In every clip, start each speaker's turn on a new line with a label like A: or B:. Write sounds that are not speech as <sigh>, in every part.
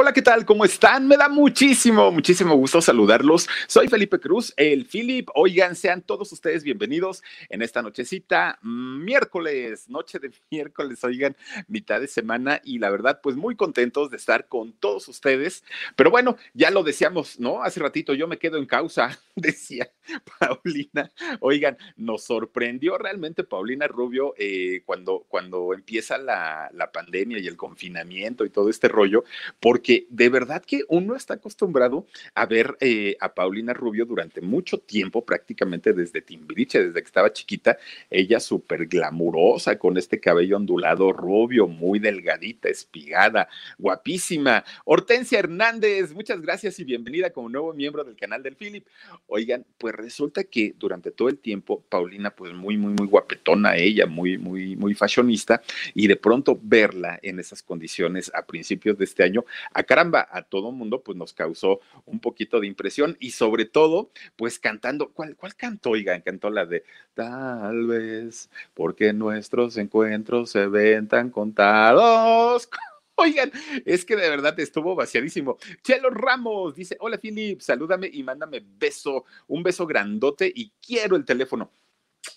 A: Hola, ¿qué tal? ¿Cómo están? Me da muchísimo, muchísimo gusto saludarlos. Soy Felipe Cruz, el Philip. Oigan, sean todos ustedes bienvenidos en esta nochecita, miércoles, noche de <laughs> miércoles, oigan, mitad de semana y la verdad, pues muy contentos de estar con todos ustedes. Pero bueno, ya lo decíamos, ¿no? Hace ratito yo me quedo en causa, <laughs> decía Paulina. Oigan, nos sorprendió realmente Paulina Rubio eh, cuando, cuando empieza la, la pandemia y el confinamiento y todo este rollo, porque que de verdad que uno está acostumbrado a ver eh, a Paulina Rubio durante mucho tiempo, prácticamente desde Timbiriche, desde que estaba chiquita, ella súper glamurosa, con este cabello ondulado rubio, muy delgadita, espigada, guapísima. Hortensia Hernández, muchas gracias y bienvenida como nuevo miembro del canal del Philip. Oigan, pues resulta que durante todo el tiempo, Paulina, pues muy, muy, muy guapetona ella, muy, muy, muy fashionista, y de pronto verla en esas condiciones a principios de este año, a caramba, a todo mundo pues nos causó un poquito de impresión y sobre todo pues cantando, ¿cuál, cuál cantó? Oigan, cantó la de tal vez porque nuestros encuentros se ven tan contados. <laughs> Oigan, es que de verdad estuvo vaciadísimo. Chelo Ramos dice, hola Philip, salúdame y mándame beso, un beso grandote y quiero el teléfono.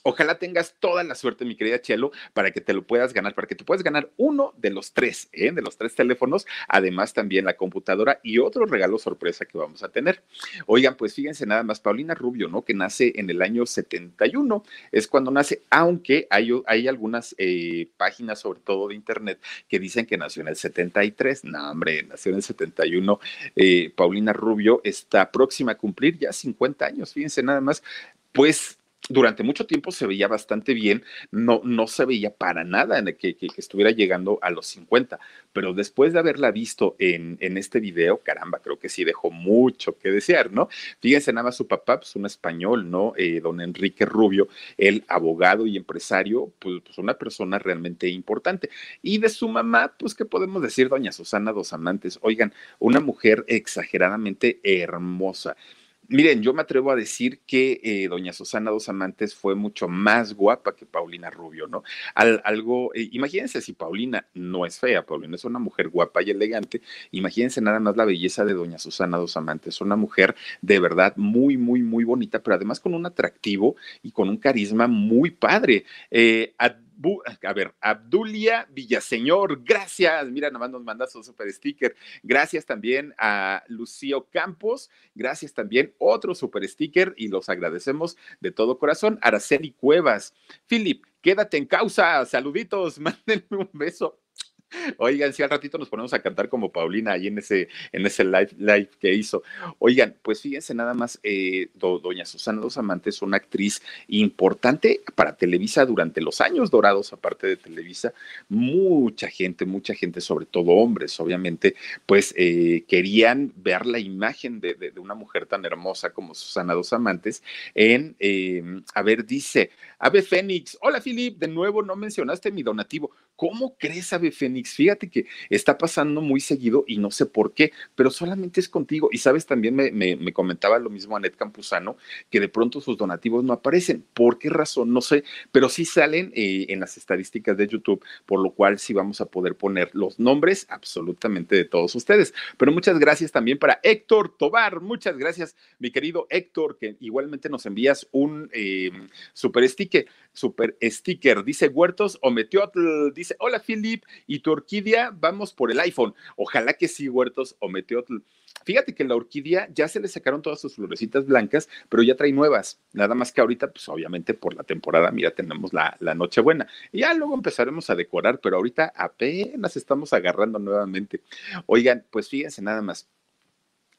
A: Ojalá tengas toda la suerte, mi querida Chelo, para que te lo puedas ganar, para que te puedas ganar uno de los tres, ¿eh? de los tres teléfonos, además también la computadora y otro regalo sorpresa que vamos a tener. Oigan, pues fíjense nada más, Paulina Rubio, ¿no? Que nace en el año 71, es cuando nace, aunque hay, algunas eh, páginas, sobre todo de internet, que dicen que nació en el 73. No, hombre, nació en el 71. Eh, Paulina Rubio está próxima a cumplir ya 50 años, fíjense nada más. Pues durante mucho tiempo se veía bastante bien, no, no se veía para nada en que, que, estuviera llegando a los 50, pero después de haberla visto en, en, este video, caramba, creo que sí dejó mucho que desear, ¿no? Fíjense nada más su papá, pues un español, ¿no? Eh, don Enrique Rubio, el abogado y empresario, pues, pues, una persona realmente importante. Y de su mamá, pues, ¿qué podemos decir, doña Susana Dos Amantes? Oigan, una mujer exageradamente hermosa. Miren, yo me atrevo a decir que eh, doña Susana Dos Amantes fue mucho más guapa que Paulina Rubio, ¿no? algo, eh, imagínense si Paulina no es fea, Paulina es una mujer guapa y elegante, imagínense nada más la belleza de doña Susana Dos Amantes, una mujer de verdad muy, muy, muy bonita, pero además con un atractivo y con un carisma muy padre. Eh, ver, Abdulia Villaseñor, gracias. Mira, nada más nos manda su super sticker. Gracias también a Lucio Campos, gracias también otro super sticker y los agradecemos de todo corazón. Araceli Cuevas, Philip, quédate en causa. Saluditos, <laughs> mándenme un beso. Oigan, si al ratito nos ponemos a cantar como Paulina ahí en ese, en ese live, live que hizo. Oigan, pues fíjense nada más, eh, doña Susana Dos Amantes, una actriz importante para Televisa durante los años dorados, aparte de Televisa, mucha gente, mucha gente, sobre todo hombres, obviamente, pues eh, querían ver la imagen de, una mujer tan hermosa como Susana Dos Amantes en, eh, a ver, dice, Ave Fénix, hola Filip, de nuevo no mencionaste mi donativo. ¿Cómo crees, Ave Fénix? Fíjate que está pasando muy seguido y no sé por qué, pero solamente es contigo. Y sabes, también me, me, comentaba lo mismo Anet Campuzano, que de pronto sus donativos no aparecen. ¿Por qué razón? No sé, pero sí salen eh, en las estadísticas de YouTube, por lo cual sí vamos a poder poner los nombres absolutamente de todos ustedes. Pero muchas gracias también para Héctor Tobar. Muchas gracias, mi querido Héctor, que igualmente nos envías un eh, super sticker super sticker. Dice Huertos o Meteotl. Dice, hola Philip, y tu orquídea, vamos por el iPhone. Ojalá que sí, Huertos o Meteotl. Fíjate que la orquídea ya se le sacaron todas sus florecitas blancas, pero ya trae nuevas. Nada más que ahorita, pues obviamente por la temporada, mira, tenemos la, la Nochebuena. Y ya luego empezaremos a decorar, pero ahorita apenas estamos agarrando nuevamente. Oigan, pues fíjense nada más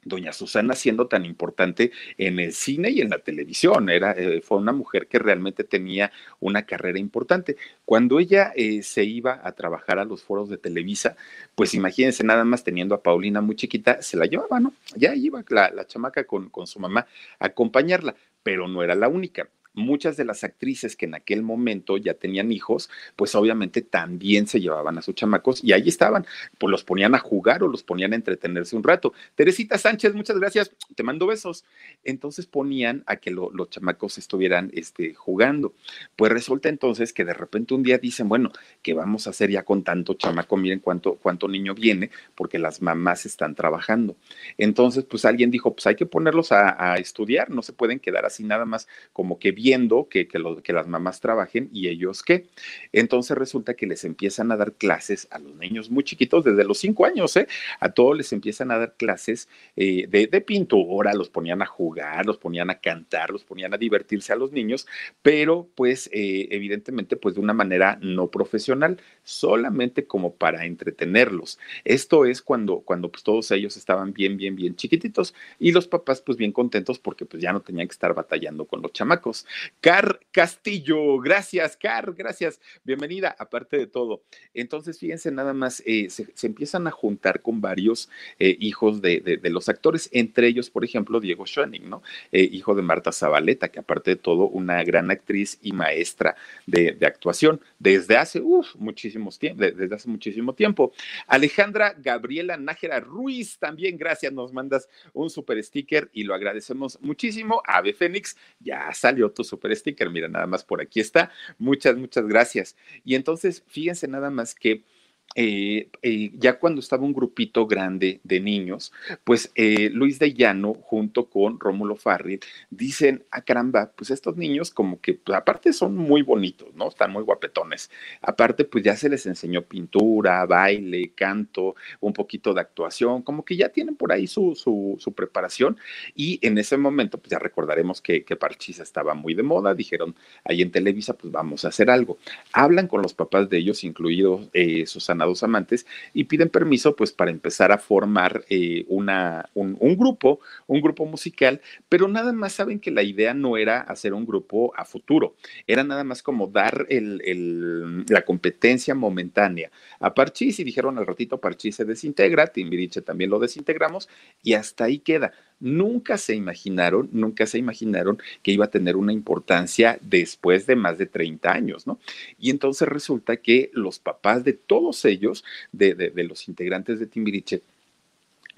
A: doña Susana siendo tan importante en el cine y en la televisión. Era, eh, fue una mujer que realmente tenía una carrera importante. Cuando ella eh, se iba a trabajar a los foros de Televisa, pues imagínense nada más teniendo a Paulina muy chiquita, se la llevaba, ¿no? Ya iba la, la chamaca con, con su mamá a acompañarla, pero no era la única muchas de las actrices que en aquel momento ya tenían hijos, pues obviamente también se llevaban a sus chamacos y ahí estaban, pues los ponían a jugar o los ponían a entretenerse un rato. Teresita Sánchez, muchas gracias, te mando besos. Entonces ponían a que los chamacos estuvieran este, jugando. Pues resulta entonces que de repente un día dicen, bueno, ¿qué vamos a hacer ya con tanto chamaco? Miren cuánto, cuánto niño viene, porque las mamás están trabajando. Entonces, pues alguien dijo, pues hay que ponerlos a, a estudiar, no se pueden quedar así nada más como que viendo que, que, las mamás trabajen y ellos qué. Entonces resulta que les empiezan a dar clases a los niños muy chiquitos, desde los cinco años, ¿eh? A todos les empiezan a dar clases eh, de, de, pintura, los ponían a jugar, los ponían a cantar, los ponían a divertirse a los niños, pero pues eh, evidentemente pues de una manera no profesional, solamente como para entretenerlos. Esto es cuando, cuando pues todos ellos estaban bien, bien, bien chiquititos y los papás pues bien contentos porque pues ya no tenían que estar batallando con los chamacos. Car Castillo, gracias, Car, gracias, bienvenida, aparte de todo. Entonces, fíjense, nada más, eh, se, empiezan a juntar con varios eh, hijos de, los actores, entre ellos, por ejemplo, Diego Schoening, ¿no? Eh, hijo de Marta Zabaleta, que aparte de todo, una gran actriz y maestra de, actuación desde hace, muchísimos desde hace muchísimo tiempo. Alejandra Gabriela Nájera Ruiz, también gracias, nos mandas un super sticker y lo agradecemos muchísimo. Ave Fénix, ya salió tu super sticker. Mira, nada más por aquí está. Muchas, muchas gracias. Y entonces, fíjense nada más que eh, eh, ya cuando estaba un grupito grande de niños, pues eh, Luis de Llano junto con Rómulo Farril dicen, ah caramba, pues estos niños como que pues, aparte son muy bonitos, ¿no? Están muy guapetones. Aparte pues ya se les enseñó pintura, baile, canto, un poquito de actuación, como que ya tienen por ahí su, su, preparación y en ese momento pues ya recordaremos que, que Parchisa estaba muy de moda, dijeron ahí en Televisa pues vamos a hacer algo. Hablan con los papás de ellos, incluidos Susana dos amantes, y piden permiso pues para empezar a formar eh, una, un, grupo, un grupo musical, pero nada más saben que la idea no era hacer un grupo a futuro, era nada más como dar el, la competencia momentánea a Parchís y dijeron al ratito Parchís se desintegra, Timbiriche también lo desintegramos y hasta ahí queda nunca se imaginaron, nunca se imaginaron que iba a tener una importancia después de más de 30 años, ¿no? Y entonces resulta que los papás de todos ellos, de, los integrantes de Timbiriche,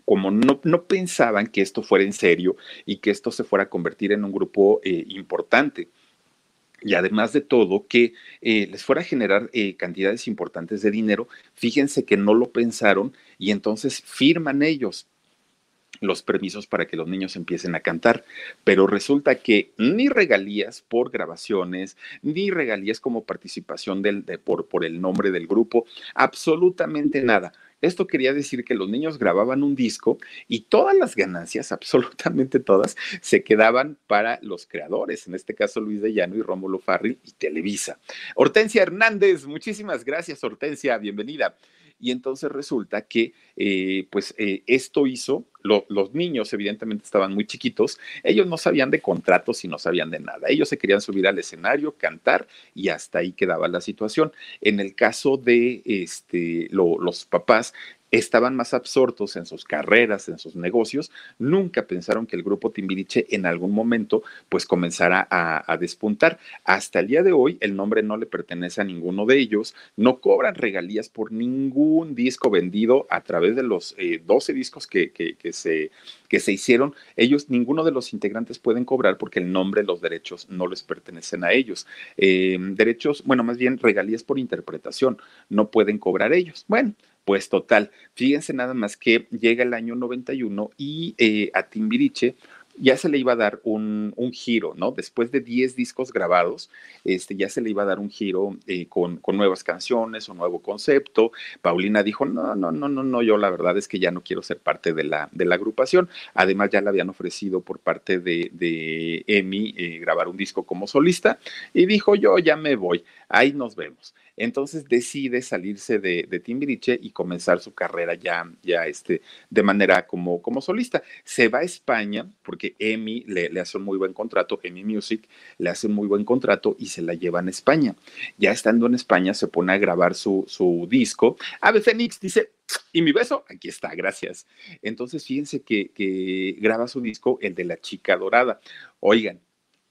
A: como no, pensaban que esto fuera en serio y que esto se fuera a convertir en un grupo eh, importante, y además de todo, que eh, les fuera a generar eh, cantidades importantes de dinero, fíjense que no lo pensaron y entonces firman ellos los permisos para que los niños empiecen a cantar, pero resulta que ni regalías por grabaciones, ni regalías como participación del, de, por, por el nombre del grupo, absolutamente nada. Esto quería decir que los niños grababan un disco y todas las ganancias, <laughs> absolutamente todas, se quedaban para los creadores, en este caso Luis de Llano y Rómulo Farril y Televisa. Hortensia Hernández, muchísimas gracias Hortensia, bienvenida. Y entonces resulta que, eh, pues, eh, esto hizo, los niños evidentemente estaban muy chiquitos, ellos no sabían de contratos y no sabían de nada. Ellos se querían subir al escenario, cantar y hasta ahí quedaba la situación. En el caso de este, los papás, estaban más absortos en sus carreras, en sus negocios, nunca pensaron que el grupo Timbiriche en algún momento pues comenzara a, despuntar. Hasta el día de hoy el nombre no le pertenece a ninguno de ellos, no cobran regalías por ningún disco vendido a través de los 12 eh, discos que, se, que se hicieron. Ellos, ninguno de los integrantes pueden cobrar porque el nombre, los derechos no les pertenecen a ellos. Eh, derechos, bueno, más bien regalías por interpretación, no pueden cobrar ellos. Bueno, pues total, fíjense nada más que llega el año 91 y eh, a Timbiriche ya se le iba a dar un, giro, ¿no? Después de 10 discos grabados, este, ya se le iba a dar un giro eh, con, nuevas canciones, un nuevo concepto. Paulina dijo, no, no, no, no, no, yo la verdad es que ya no quiero ser parte de la, de la agrupación. Además, ya le habían ofrecido por parte de, de Emi eh, grabar un disco como solista y dijo, yo ya me voy ahí nos vemos. Entonces decide salirse de, Timbiriche y comenzar su carrera ya, ya este, de manera como, como solista. Se va a España porque EMI le, hace un muy buen contrato, EMI Music le hace un muy buen contrato y se la llevan a España. Ya estando en España se pone a grabar su, su disco. Ave Fénix dice, y mi beso, aquí está, gracias. Entonces, fíjense que, que, graba su disco, el de la chica dorada. Oigan,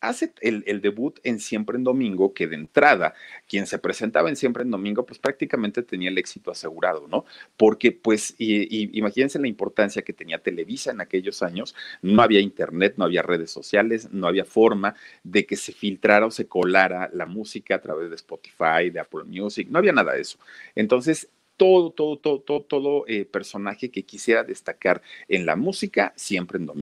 A: hace el, debut en Siempre en Domingo, que de entrada, quien se presentaba en Siempre en Domingo, pues prácticamente tenía el éxito asegurado, ¿no? Porque, pues, y, imagínense la importancia que tenía Televisa en aquellos años, no había internet, no había redes sociales, no había forma de que se filtrara o se colara la música a través de Spotify, de Apple Music, no había nada de eso. Entonces, todo, todo, todo, todo, todo eh, personaje que quisiera destacar en la música, siempre en domingo.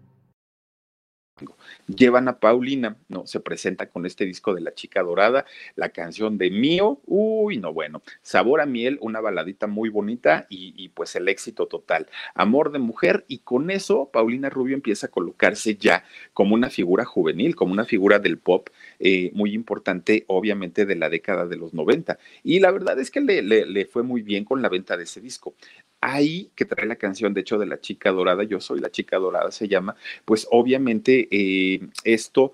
A: llevan a Paulina, ¿no? Se presenta con este disco de La Chica Dorada, la canción de Mío, uy, no, bueno, Sabor a Miel, una baladita muy bonita y, pues el éxito total. Amor de mujer, y con eso Paulina Rubio empieza a colocarse ya como una figura juvenil, como una figura del pop eh, muy importante, obviamente, de la década de los 90. Y la verdad es que le, le fue muy bien con la venta de ese disco ahí que trae la canción, de hecho, de la chica dorada, yo soy la chica dorada, se llama, pues obviamente eh, esto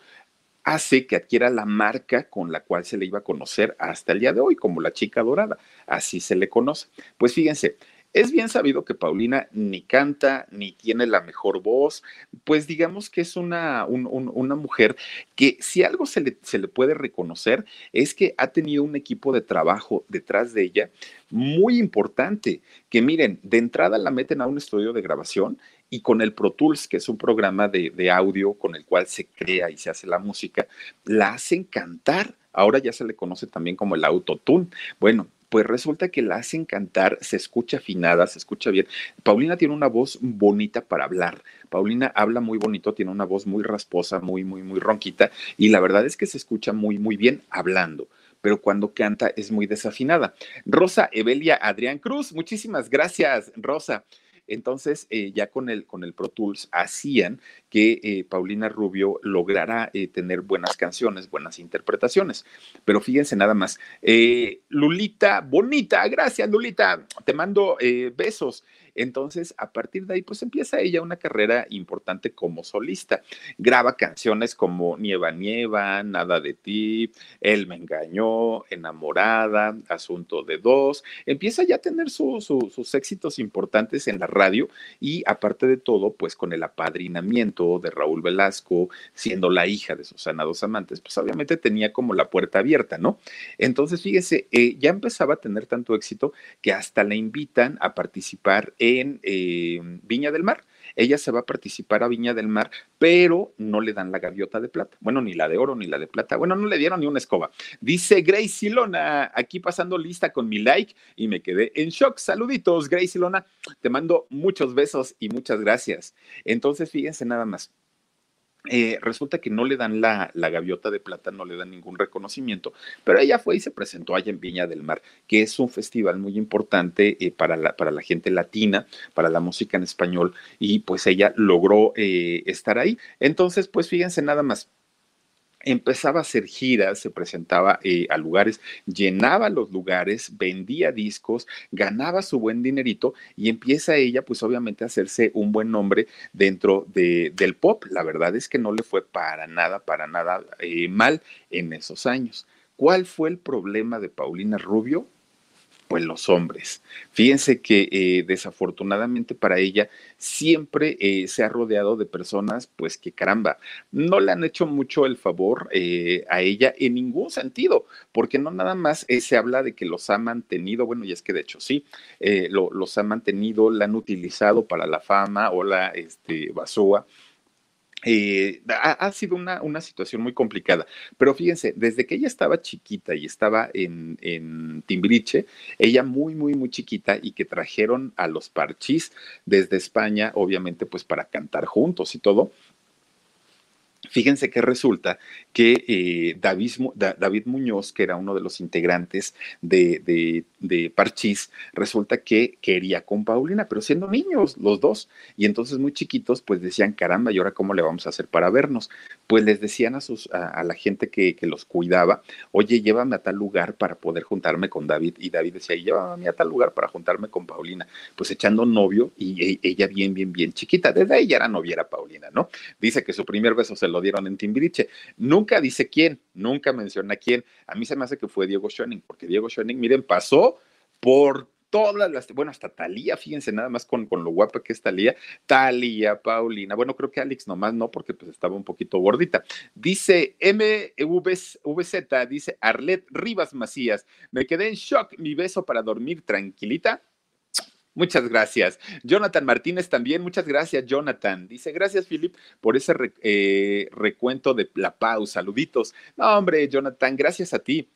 A: hace que adquiera la marca con la cual se le iba a conocer hasta el día de hoy, como la chica dorada, así se le conoce. Pues fíjense, es bien sabido que Paulina ni canta ni tiene la mejor voz, pues digamos que es una, una mujer que si algo se le, se le puede reconocer es que ha tenido un equipo de trabajo detrás de ella muy importante, que miren, de entrada la meten a un estudio de grabación y con el Pro Tools, que es un programa de, de audio con el cual se crea y se hace la música, la hacen cantar. Ahora ya se le conoce también como el autotune. Bueno, pues resulta que la hacen cantar, se escucha afinada, se escucha bien. Paulina tiene una voz bonita para hablar. Paulina habla muy bonito, tiene una voz muy rasposa, muy, muy, muy ronquita, y la verdad es que se escucha muy, muy bien hablando pero cuando canta es muy desafinada. Rosa Evelia Adrián Cruz, muchísimas gracias, Rosa. Entonces, eh, ya con el, con el Pro Tools hacían que eh, Paulina Rubio lograra eh, tener buenas canciones, buenas interpretaciones. Pero fíjense nada más. Lulita, bonita, gracias Lulita, te mando besos. Entonces, a partir de ahí, pues empieza ella una carrera importante como solista. Graba canciones como Nieva, Nieva, Nada de ti, Él me engañó, Enamorada, Asunto de dos. Empieza ya a tener sus éxitos importantes en la radio y aparte de todo, pues con el apadrinamiento de Raúl Velasco, siendo la hija de Susana Dos Amantes, pues obviamente tenía como la puerta abierta, ¿no? Entonces, fíjese, eh, ya empezaba a tener tanto éxito que hasta la invitan a participar en en eh, Viña del Mar. Ella se va a participar a Viña del Mar, pero no le dan la gaviota de plata. Bueno, ni la de oro ni la de plata. Bueno, no le dieron ni una escoba. Dice Grace Ilona, aquí pasando lista con mi like y me quedé en shock. Saluditos, Grace Ilona. Te mando muchos besos y muchas gracias. Entonces, fíjense nada más. Eh, resulta que no le dan la, gaviota de plata, no le dan ningún reconocimiento, pero ella fue y se presentó allá en Viña del Mar, que es un festival muy importante eh, para, la, para la gente latina, para la música en español, y pues ella logró eh, estar ahí. Entonces, pues fíjense nada más, empezaba a hacer giras, se presentaba eh, a lugares, llenaba los lugares, vendía discos, ganaba su buen dinerito y empieza ella pues obviamente a hacerse un buen nombre dentro de, del pop. La verdad es que no le fue para nada, para nada eh, mal en esos años. ¿Cuál fue el problema de Paulina Rubio? Pues los hombres. Fíjense que eh, desafortunadamente para ella siempre eh, se ha rodeado de personas, pues que caramba, no le han hecho mucho el favor eh, a ella en ningún sentido, porque no nada más se habla de que los ha mantenido, bueno, y es que de hecho sí, los ha mantenido, la han utilizado para la fama o la este, basúa eh, ha, sido una, una, situación muy complicada, pero fíjense, desde que ella estaba chiquita y estaba en, en Timbriche, ella muy, muy, muy chiquita y que trajeron a los parchís desde España, obviamente, pues para cantar juntos y todo, Fíjense que resulta que eh, David, Muñoz, que era uno de los integrantes de, de, Parchís, resulta que quería con Paulina, pero siendo niños los dos. Y entonces muy chiquitos, pues decían, caramba, ¿y ahora cómo le vamos a hacer para vernos? Pues les decían a, sus, a, la gente que, los cuidaba, oye, llévame a tal lugar para poder juntarme con David. Y David decía, llévame a tal lugar para juntarme con Paulina. Pues echando novio y e, ella bien, bien, bien chiquita. Desde ahí ya era noviera Paulina, ¿no? Dice que su primer beso se lo dieron en Timbiriche. Nunca dice quién, nunca menciona quién. A mí se me hace que fue Diego Schoening, porque Diego Schoening, miren, pasó por todas las, bueno, hasta Talía, fíjense nada más con, con lo guapa que es Talía, Talía, Paulina, bueno, creo que Alex nomás no, porque pues estaba un poquito gordita. Dice MVZ, dice Arlet Rivas Macías, me quedé en shock, mi beso para dormir tranquilita, Muchas gracias. Jonathan Martínez también, muchas gracias, Jonathan. Dice, gracias, Philip, por ese eh, recuento de la pausa. Saluditos. No, hombre, Jonathan, gracias a ti.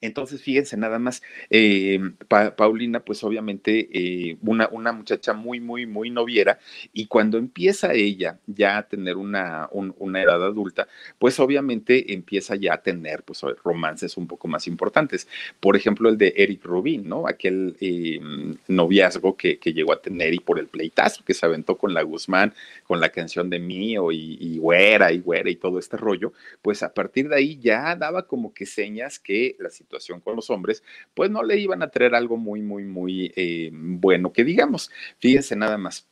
A: Entonces, fíjense nada más, eh, Paulina, pues obviamente eh, una, una, muchacha muy, muy, muy noviera, y cuando empieza ella ya a tener una, una, edad adulta, pues obviamente empieza ya a tener pues, romances un poco más importantes. Por ejemplo, el de Eric Rubin, ¿no? Aquel eh, noviazgo que, que, llegó a tener y por el pleitazo que se aventó con la Guzmán, con la canción de Mío y, y Güera y Güera y todo este rollo, pues a partir de ahí ya daba como que señas que la situación con los hombres, pues no le iban a traer algo muy, muy, muy eh, bueno que digamos. Fíjense nada más.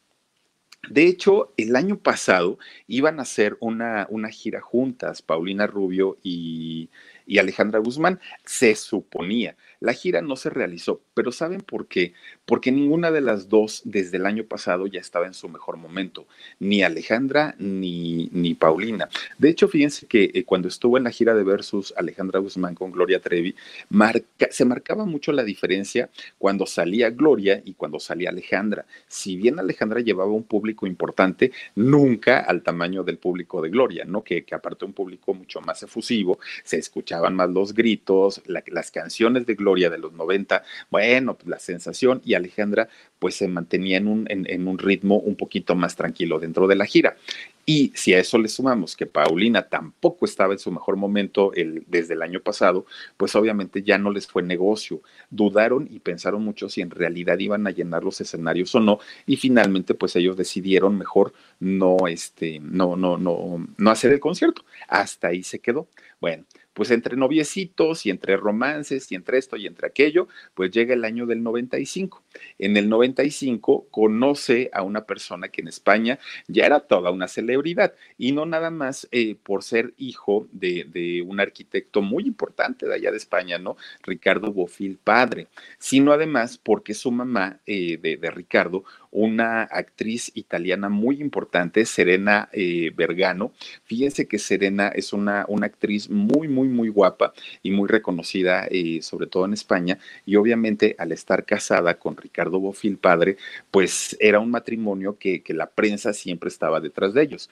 A: De hecho, el año pasado iban a hacer una, una gira juntas, Paulina Rubio y, y Alejandra Guzmán, se suponía. La gira no se realizó, pero ¿saben por qué? Porque ninguna de las dos desde el año pasado ya estaba en su mejor momento, ni Alejandra ni, ni Paulina. De hecho, fíjense que eh, cuando estuvo en la gira de Versus Alejandra Guzmán con Gloria Trevi, se marcaba mucho la diferencia cuando salía Gloria y cuando salía Alejandra. Si bien Alejandra llevaba un público importante, nunca al tamaño del público de Gloria, ¿no? Que, que aparte un público mucho más efusivo, se escuchaban más los gritos, las canciones de Gloria de los 90, bueno, pues la sensación y Alejandra pues se mantenía en un, en, un ritmo un poquito más tranquilo dentro de la gira. Y si a eso le sumamos que Paulina tampoco estaba en su mejor momento el, desde el año pasado, pues obviamente ya no les fue negocio. Dudaron y pensaron mucho si en realidad iban a llenar los escenarios o no. Y finalmente, pues ellos decidieron mejor no, este, no, no, no, no hacer el concierto. Hasta ahí se quedó. Bueno, pues entre noviecitos y entre romances y entre esto y entre aquello, pues llega el año del 95. En el 95 conoce a una persona que en España ya era toda una celebridad y no nada más eh, por ser hijo de, un arquitecto muy importante de allá de España, ¿no? Ricardo Bofil padre, sino además porque su mamá eh, de, de Ricardo una actriz italiana muy importante, Serena eh, Bergano. Fíjense que Serena es una, una, actriz muy, muy, muy guapa y muy reconocida, eh, sobre todo en España. Y obviamente al estar casada con Ricardo Bofil, padre, pues era un matrimonio que, que la prensa siempre estaba detrás de ellos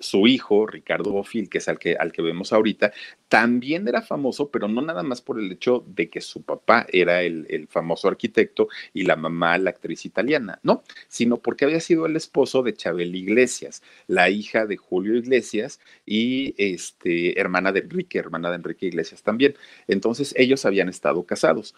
A: su hijo, Ricardo Bofil, que es al que, al que vemos ahorita, también era famoso, pero no nada más por el hecho de que su papá era el, el, famoso arquitecto y la mamá la actriz italiana, no, sino porque había sido el esposo de Chabel Iglesias, la hija de Julio Iglesias y este, hermana de Enrique, hermana de Enrique Iglesias también. Entonces ellos habían estado casados.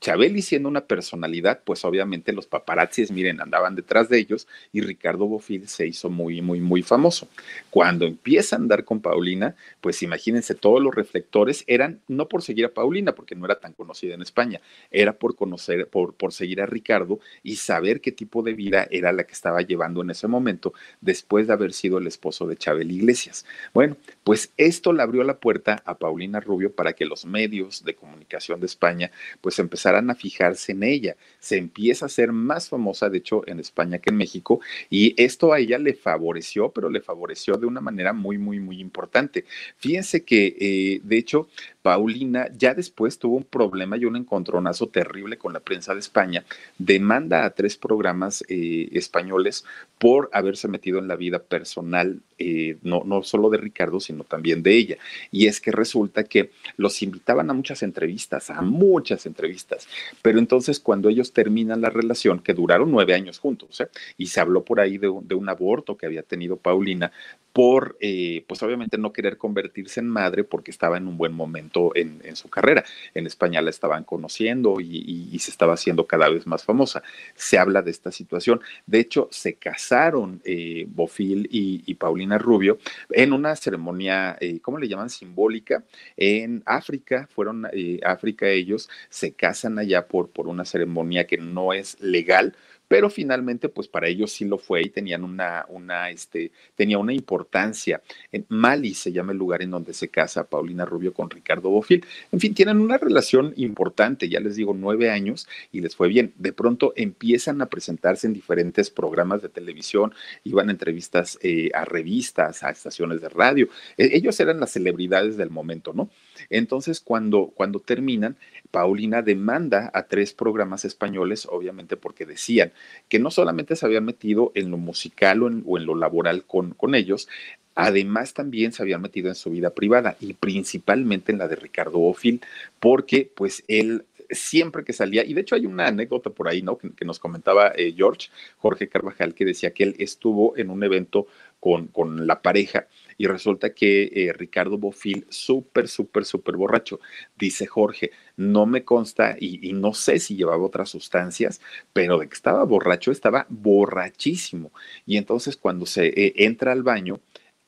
A: Chabeli siendo una personalidad, pues obviamente los paparazzis, miren, andaban detrás de ellos y Ricardo Bofil se hizo muy, muy, muy famoso. Cuando empieza a andar con Paulina, pues imagínense, todos los reflectores eran no por seguir a Paulina, porque no era tan conocida en España, era por conocer, por, por seguir a Ricardo y saber qué tipo de vida era la que estaba llevando en ese momento después de haber sido el esposo de Chabel Iglesias. Bueno, pues esto le abrió la puerta a Paulina Rubio para que los medios de comunicación de España pues empezaran a fijarse en ella. Se empieza a ser más famosa, de hecho, en España que en México, y esto a ella le favoreció, pero le favoreció de una manera muy, muy, muy importante. Fíjense que, eh, de hecho, Paulina ya después tuvo un problema y un encontronazo terrible con la prensa de España. Demanda a tres programas eh, españoles por haberse metido en la vida personal eh, no, no solo de Ricardo, sino también de ella. Y es que resulta que los invitaban a muchas entrevistas, a muchas entrevistas, pero entonces cuando ellos terminan la relación, que duraron nueve años juntos, ¿eh? y se habló por ahí de, un aborto que había tenido Paulina, por, eh, pues obviamente no querer convertirse en madre porque estaba en un buen momento en, su carrera. En España la estaban conociendo y, se estaba haciendo cada vez más famosa. Se habla de esta situación. De hecho, se casaron eh, Bofil y, Paulina Rubio en una ceremonia, ¿cómo le llaman? Simbólica, en África. Fueron África ellos, se casan allá por, por una ceremonia que no es legal, pero finalmente, pues para ellos sí lo fue y tenían una, una, este, tenía una importancia. En Mali se llama el lugar en donde se casa Paulina Rubio con Ricardo Bofil. En fin, tienen una relación importante, ya les digo, nueve años y les fue bien. De pronto empiezan a presentarse en diferentes programas de televisión, iban a entrevistas eh, a revistas, a estaciones de radio. E, ellos eran las celebridades del momento, ¿no? Entonces, cuando, cuando terminan, Paulina demanda a tres programas españoles, obviamente porque decían que no solamente se habían metido en lo musical o en, lo laboral con, con ellos, Además, también se habían metido en su vida privada y principalmente en la de Ricardo Ophil, porque pues él siempre que salía, y de hecho hay una anécdota por ahí, ¿no? Que, nos comentaba eh, George, Jorge Carvajal, que decía que él estuvo en un evento con, con la pareja y resulta que eh, Ricardo Bofil, súper, súper, súper borracho, dice Jorge, no me consta y, no sé si llevaba otras sustancias, pero de que estaba borracho, estaba borrachísimo. Y entonces cuando se eh, entra al baño,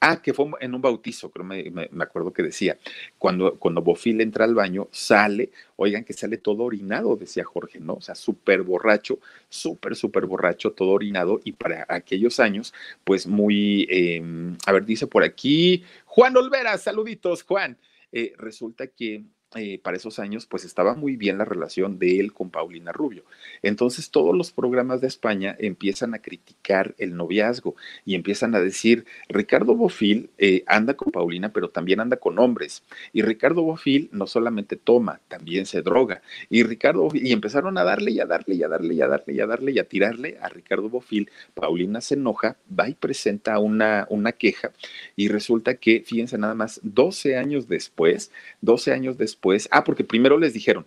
A: Ah, que fue en un bautizo, creo me, me, acuerdo que decía. Cuando, cuando Bofil entra al baño, sale, oigan que sale todo orinado, decía Jorge, ¿no? O sea, súper borracho, súper, súper borracho, todo orinado. Y para aquellos años, pues muy, em, a ver, dice por aquí, Juan Olvera, saluditos, Juan. Eh, resulta que eh, para esos años, pues estaba muy bien la relación de él con Paulina Rubio. Entonces todos los programas de España empiezan a criticar el noviazgo y empiezan a decir, Ricardo Bofil eh, anda con Paulina, pero también anda con hombres. Y Ricardo Bofil no solamente toma, también se droga. Y Ricardo, y empezaron a darle y a darle y a darle y a darle y a darle y a tirarle a Ricardo Bofil. Paulina se enoja, va y presenta una, una queja y resulta que, fíjense nada más, 12 años después, 12 años después, pues, ah, porque primero les dijeron,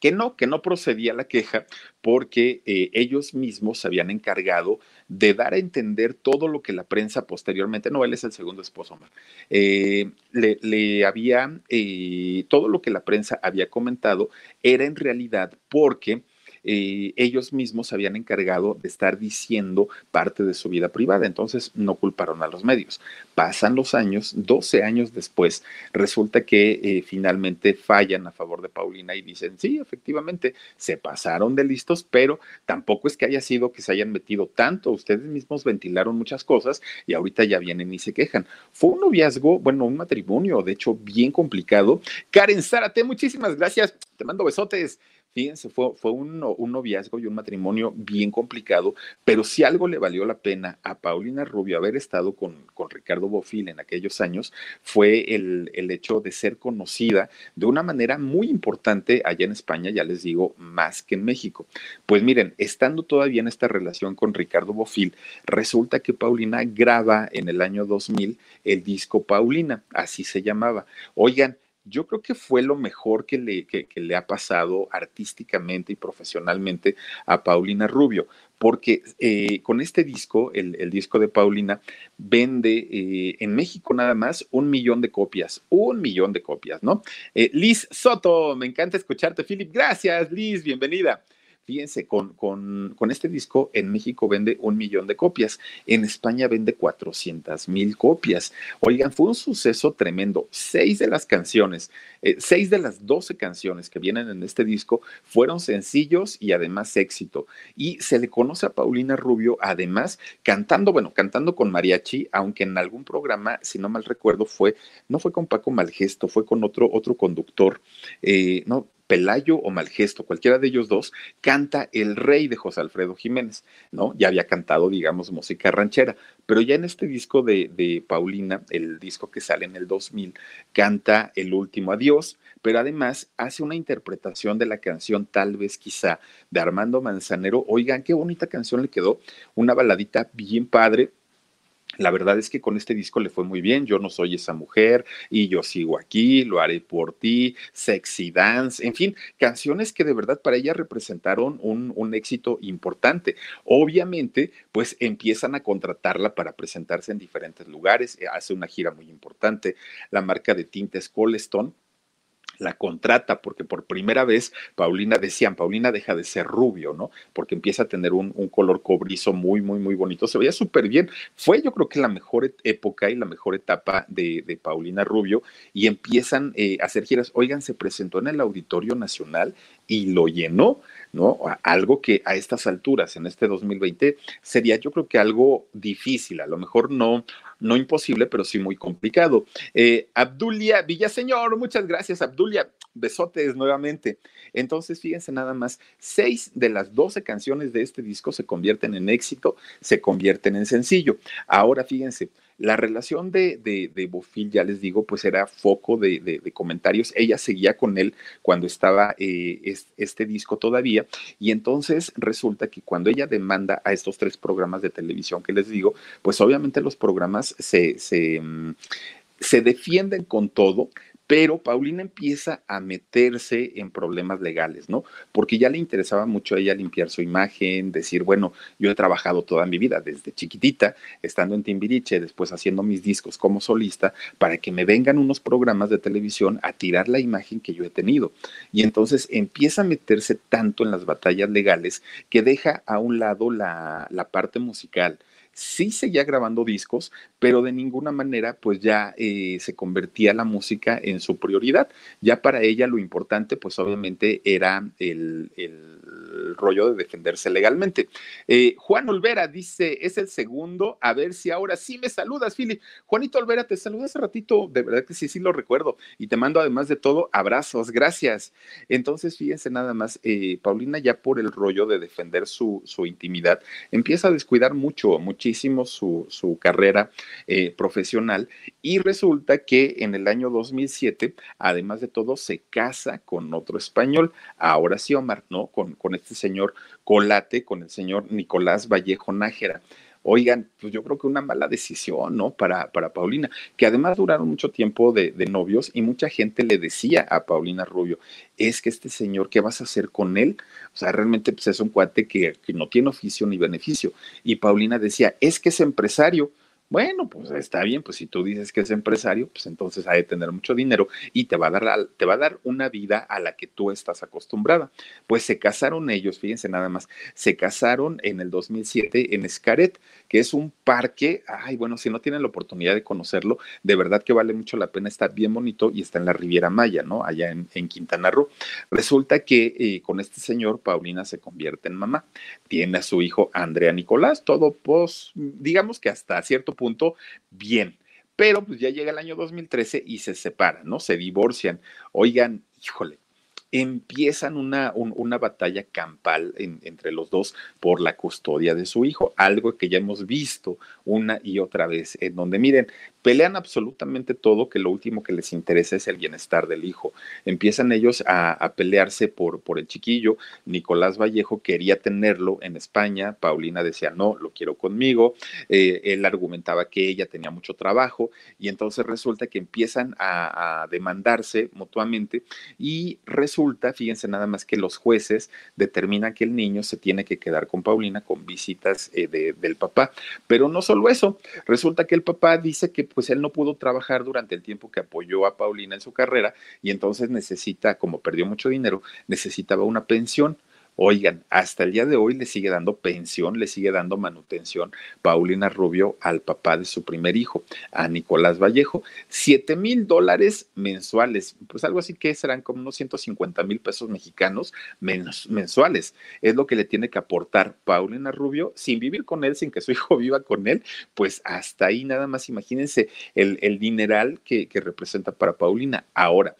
A: que no, que no procedía la queja porque eh, ellos mismos se habían encargado de dar a entender todo lo que la prensa posteriormente, no, él es el segundo esposo, eh, le, había, eh, todo lo que la prensa había comentado era en realidad porque eh, ellos mismos se habían encargado de estar diciendo parte de su vida privada, entonces no culparon a los medios. Pasan los años, 12 años después, resulta que eh, finalmente fallan a favor de Paulina y dicen, sí, efectivamente, se pasaron de listos, pero tampoco es que haya sido que se hayan metido tanto, ustedes mismos ventilaron muchas cosas y ahorita ya vienen y se quejan. Fue un noviazgo, bueno, un matrimonio, de hecho, bien complicado. Karen Zárate, muchísimas gracias, te mando besotes. Fíjense, fue, fue un, noviazgo y un matrimonio bien complicado, pero si algo le valió la pena a Paulina Rubio haber estado con, con Ricardo Bofil en aquellos años, fue el, el, hecho de ser conocida de una manera muy importante allá en España, ya les digo, más que en México. Pues miren, estando todavía en esta relación con Ricardo Bofil, resulta que Paulina graba en el año 2000 el disco Paulina, así se llamaba. Oigan, yo creo que fue lo mejor que le, le ha pasado artísticamente y profesionalmente a Paulina Rubio, porque eh, con este disco, el, disco de Paulina, vende eh, en México nada más un millón de copias, un millón de copias, ¿no? Eh, Liz Soto, me encanta escucharte, Philip, gracias, Liz, bienvenida. Fíjense, con, con, con, este disco en México vende un millón de copias, en España vende 400 mil copias. Oigan, fue un suceso tremendo. Seis de las canciones, eh, seis de las doce canciones que vienen en este disco fueron sencillos y además éxito. Y se le conoce a Paulina Rubio, además, cantando, bueno, cantando con mariachi, aunque en algún programa, si no mal recuerdo, fue, no fue con Paco Malgesto, fue con otro, otro conductor, eh, no, Pelayo o Malgesto, cualquiera de ellos dos, canta El Rey de José Alfredo Jiménez, ¿no? Ya había cantado, digamos, música ranchera, pero ya en este disco de, Paulina, el disco que sale en el 2000, canta El Último Adiós, pero además hace una interpretación de la canción Tal vez quizá de Armando Manzanero. Oigan, qué bonita canción le quedó, una baladita bien padre, la verdad es que con este disco le fue muy bien. Yo no soy esa mujer y yo sigo aquí, lo haré por ti, Sexy Dance, en fin, canciones que de verdad para ella representaron un, un éxito importante. Obviamente, pues empiezan a contratarla para presentarse en diferentes lugares, hace una gira muy importante. La marca de tintes Coleston la contrata porque por primera vez Paulina, decían, Paulina deja de ser rubio, ¿no? Porque empieza a tener un, color cobrizo muy, muy, muy bonito. Se veía súper bien. Fue yo creo que la mejor época y la mejor etapa de, Paulina Rubio y empiezan eh, a hacer giras. Oigan, se presentó en el Auditorio Nacional y lo llenó, ¿no? Algo que a estas alturas, en este 2020, sería yo creo que algo difícil, a lo mejor no, no imposible, pero sí muy complicado. Eh, Abdulia Villaseñor, muchas gracias, Abdulia. Besotes nuevamente. Entonces, fíjense nada más, seis de las doce canciones de este disco se convierten en éxito, se convierten en sencillo. Ahora, fíjense, la relación de, de, Bofil, ya les digo, pues era foco de, comentarios. Ella seguía con él cuando estaba eh, este disco todavía. Y entonces resulta que cuando ella demanda a estos tres programas de televisión que les digo, pues obviamente los programas se, se, mm, se defienden con todo, pero Paulina empieza a meterse en problemas legales, ¿no? Porque ya le interesaba mucho a ella limpiar su imagen, decir, bueno, yo he trabajado toda mi vida desde chiquitita, estando en Timbiriche, después haciendo mis discos como solista, para que me vengan unos programas de televisión a tirar la imagen que yo he tenido. Y entonces empieza a meterse tanto en las batallas legales que deja a un lado la, la parte musical sí seguía grabando discos, pero de ninguna manera pues ya eh, se convertía la música en su prioridad. Ya para ella lo importante pues obviamente era el, rollo de defenderse legalmente. Eh, Juan Olvera dice, es el segundo, a ver si ahora sí me saludas, Fili. Juanito Olvera, te saludé hace ratito, de verdad que sí, sí lo recuerdo. Y te mando además de todo abrazos, gracias. Entonces, fíjense nada más, eh, Paulina ya por el rollo de defender su, su intimidad, empieza a descuidar mucho, muchísimo su, su carrera eh, profesional y resulta que en el año 2007, además de todo, se casa con otro español, ahora sí Omar, ¿no? Con, este señor Colate, con el señor Nicolás Vallejo Nájera. Oigan, pues yo creo que una mala decisión, ¿no? Para, para Paulina, que además duraron mucho tiempo de, novios y mucha gente le decía a Paulina Rubio, es que este señor, ¿qué vas a hacer con él? O sea, realmente pues, es un cuate que, que no tiene oficio ni beneficio. Y Paulina decía, es que es empresario. Bueno, pues está bien, pues si tú dices que es empresario, pues entonces ha de tener mucho dinero y te va a dar, te va a dar una vida a la que tú estás acostumbrada. Pues se casaron ellos, fíjense nada más, se casaron en el 2007 en Escaret, que es un parque, ay, bueno, si no tienen la oportunidad de conocerlo, de verdad que vale mucho la pena, está bien bonito y está en la Riviera Maya, ¿no? Allá en, Quintana Roo. Resulta que eh, con este señor, Paulina se convierte en mamá, tiene a su hijo Andrea Nicolás, todo, pues, digamos que hasta cierto punto bien. Pero pues ya llega el año 2013 y se separan, ¿no? Se divorcian. Oigan, híjole, empiezan una, una batalla campal entre los dos por la custodia de su hijo, algo que ya hemos visto una y otra vez, en donde miren, pelean absolutamente todo, que lo último que les interesa es el bienestar del hijo. Empiezan ellos a, pelearse por, por el chiquillo. Nicolás Vallejo quería tenerlo en España, Paulina decía, no, lo quiero conmigo. Eh, él argumentaba que ella tenía mucho trabajo y entonces resulta que empiezan a, demandarse mutuamente y resulta, fíjense nada más que los jueces determinan que el niño se tiene que quedar con Paulina con visitas eh, del papá. Pero no solo eso, resulta que el papá dice que pues él no pudo trabajar durante el tiempo que apoyó a Paulina en su carrera y entonces necesita, como perdió mucho dinero, necesitaba una pensión. Oigan, hasta el día de hoy le sigue dando pensión, le sigue dando manutención Paulina Rubio al papá de su primer hijo, a Nicolás Vallejo. Siete mil dólares mensuales, pues algo así que serán como unos 150 mil pesos mexicanos mensuales. Es lo que le tiene que aportar Paulina Rubio sin vivir con él, sin que su <laughs> hijo viva con él. Pues hasta ahí nada más imagínense el, el dineral que, que representa para Paulina. Ahora,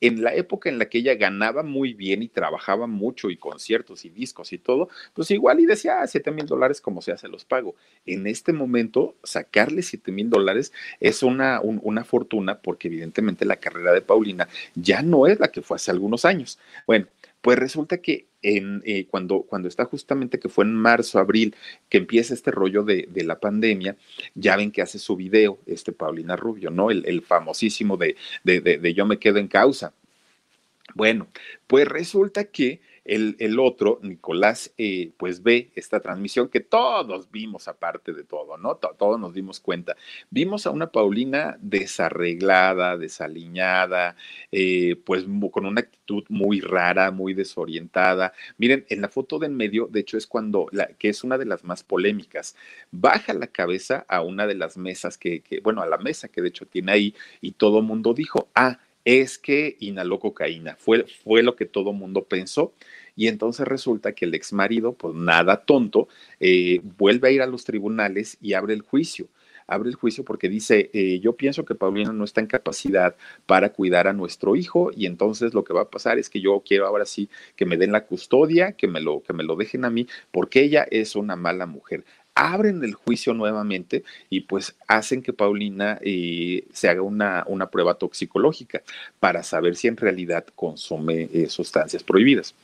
A: en la época en la que ella ganaba muy bien y trabajaba mucho y conciertos y discos y todo, pues igual y decía, ah, 7 mil dólares como sea, se los pago. En este momento, sacarle 7 mil dólares es una, una fortuna porque evidentemente la carrera de Paulina ya no es la que fue hace algunos años. Bueno, pues resulta que en, eh, cuando, cuando está justamente que fue en marzo, abril, que empieza este rollo de, la pandemia, ya ven que hace su video, este Paulina Rubio, ¿no? El, famosísimo de, de, de Yo me quedo en causa. Bueno, pues resulta que el, otro, Nicolás, eh, pues ve esta transmisión que todos vimos aparte de todo, ¿no? todos nos dimos cuenta. Vimos a una Paulina desarreglada, desaliñada, eh, pues con una actitud muy rara, muy desorientada. Miren, en la foto de en medio, de hecho, es cuando, la, que es una de las más polémicas, baja la cabeza a una de las mesas que, que bueno, a la mesa que de hecho tiene ahí y todo mundo dijo, ah, es que inhaló cocaína. Fue, fue lo que todo mundo pensó. Y entonces resulta que el ex marido, pues nada tonto, eh, vuelve a ir a los tribunales y abre el juicio. Abre el juicio porque dice, eh, yo pienso que Paulina no está en capacidad para cuidar a nuestro hijo y entonces lo que va a pasar es que yo quiero ahora sí que me den la custodia, que me lo, que me lo dejen a mí, porque ella es una mala mujer abren el juicio nuevamente y pues hacen que Paulina eh, se haga una, una, prueba toxicológica para saber si en realidad consume eh, sustancias prohibidas.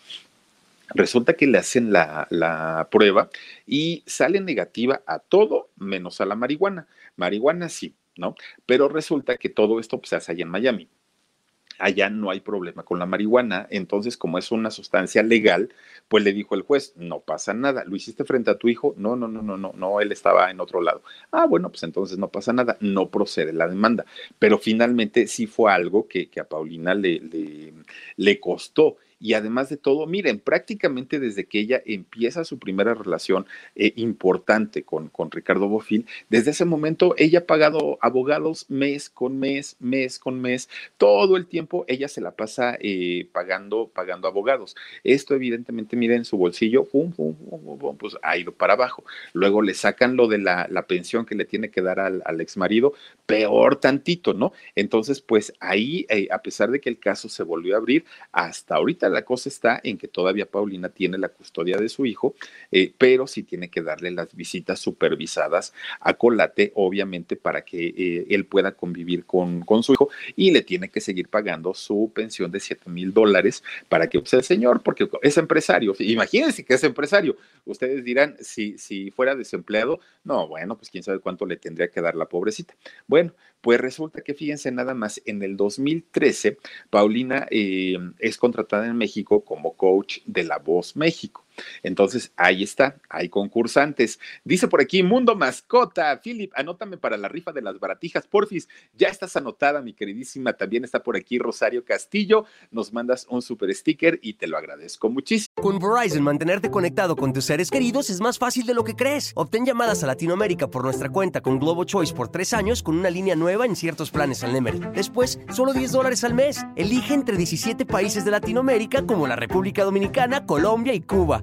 A: Resulta que le hacen la, la, prueba y sale negativa a todo menos a la marihuana. Marihuana sí, ¿no? Pero resulta que todo esto pues, se hace allá en Miami allá no hay problema con la marihuana. Entonces, como es una sustancia legal, pues le dijo el juez, no pasa nada. ¿Lo hiciste frente a tu hijo? No, no, no, no, no, no, él estaba en otro lado. Ah, bueno, pues entonces no pasa nada, no procede la demanda. Pero finalmente sí fue algo que, que a Paulina le, le, le costó y además de todo, miren, prácticamente desde que ella empieza su primera relación eh, importante con, con Ricardo Bofil, desde ese momento ella ha pagado abogados mes con mes, mes con mes, todo el tiempo ella se la pasa eh, pagando, pagando abogados. Esto evidentemente, miren, su bolsillo, pum, pum, pum, pues ha ido para abajo. Luego le sacan lo de la, la pensión que le tiene que dar al, al ex marido, peor tantito, ¿no? Entonces, pues ahí, eh, a pesar de que el caso se volvió a abrir, hasta ahorita la cosa está en que todavía Paulina tiene la custodia de su hijo, eh, pero sí tiene que darle las visitas supervisadas a Colate, obviamente, para que eh, él pueda convivir con, con, su hijo y le tiene que seguir pagando su pensión de 7 mil dólares para que sea el señor, porque es empresario. Imagínense que es empresario. Ustedes dirán, si, si fuera desempleado, no, bueno, pues quién sabe cuánto le tendría que dar la pobrecita. Bueno, pues resulta que fíjense nada más, en el 2013, Paulina eh, es contratada en México como coach de La Voz México. Entonces, ahí está, hay concursantes. Dice por aquí, Mundo Mascota, Philip, anótame para la rifa de las baratijas, porfis. Ya estás anotada, mi queridísima. También está por aquí Rosario Castillo. Nos mandas un super sticker y te lo agradezco muchísimo.
B: Con Verizon, mantenerte conectado con tus seres queridos es más fácil de lo que crees. Obtén llamadas a Latinoamérica por nuestra cuenta con Globo Choice por tres años con una línea nueva en ciertos planes al Nemery. Después, solo 10 dólares al mes. Elige entre 17 países de Latinoamérica como la República Dominicana, Colombia y Cuba.